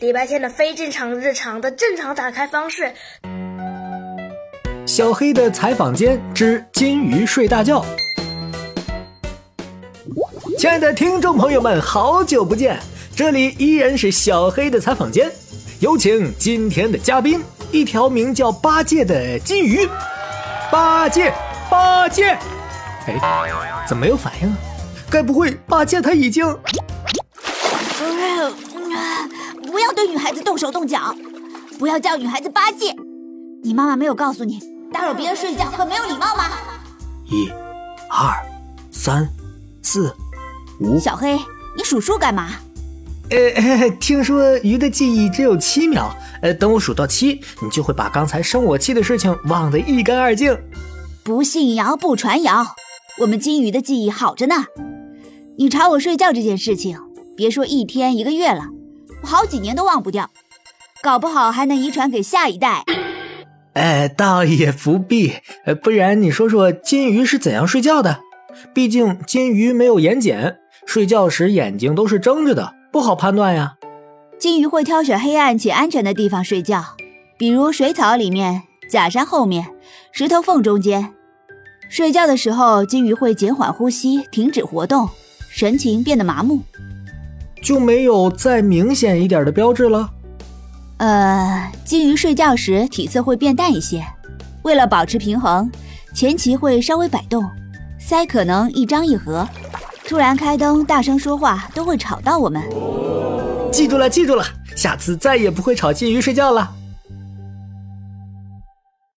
礼拜天的非正常日常的正常打开方式。小黑的采访间之金鱼睡大觉。亲爱的听众朋友们，好久不见，这里依然是小黑的采访间，有请今天的嘉宾，一条名叫八戒的金鱼。八戒，八戒，哎，怎么没有反应啊？该不会八戒他已经……不要对女孩子动手动脚，不要叫女孩子八戒。你妈妈没有告诉你打扰别人睡觉很没有礼貌吗？一、二、三、四、五。小黑，你数数干嘛？呃，听说鱼的记忆只有七秒，呃，等我数到七，你就会把刚才生我气的事情忘得一干二净。不信谣不传谣，我们金鱼的记忆好着呢。你吵我睡觉这件事情，别说一天一个月了。好几年都忘不掉，搞不好还能遗传给下一代。哎，倒也不必，不然你说说金鱼是怎样睡觉的？毕竟金鱼没有眼睑，睡觉时眼睛都是睁着的，不好判断呀。金鱼会挑选黑暗且安全的地方睡觉，比如水草里面、假山后面、石头缝中间。睡觉的时候，金鱼会减缓呼吸，停止活动，神情变得麻木。就没有再明显一点的标志了。呃，金鱼睡觉时体色会变淡一些，为了保持平衡，前鳍会稍微摆动，鳃可能一张一合，突然开灯、大声说话都会吵到我们。记住了，记住了，下次再也不会吵金鱼睡觉了。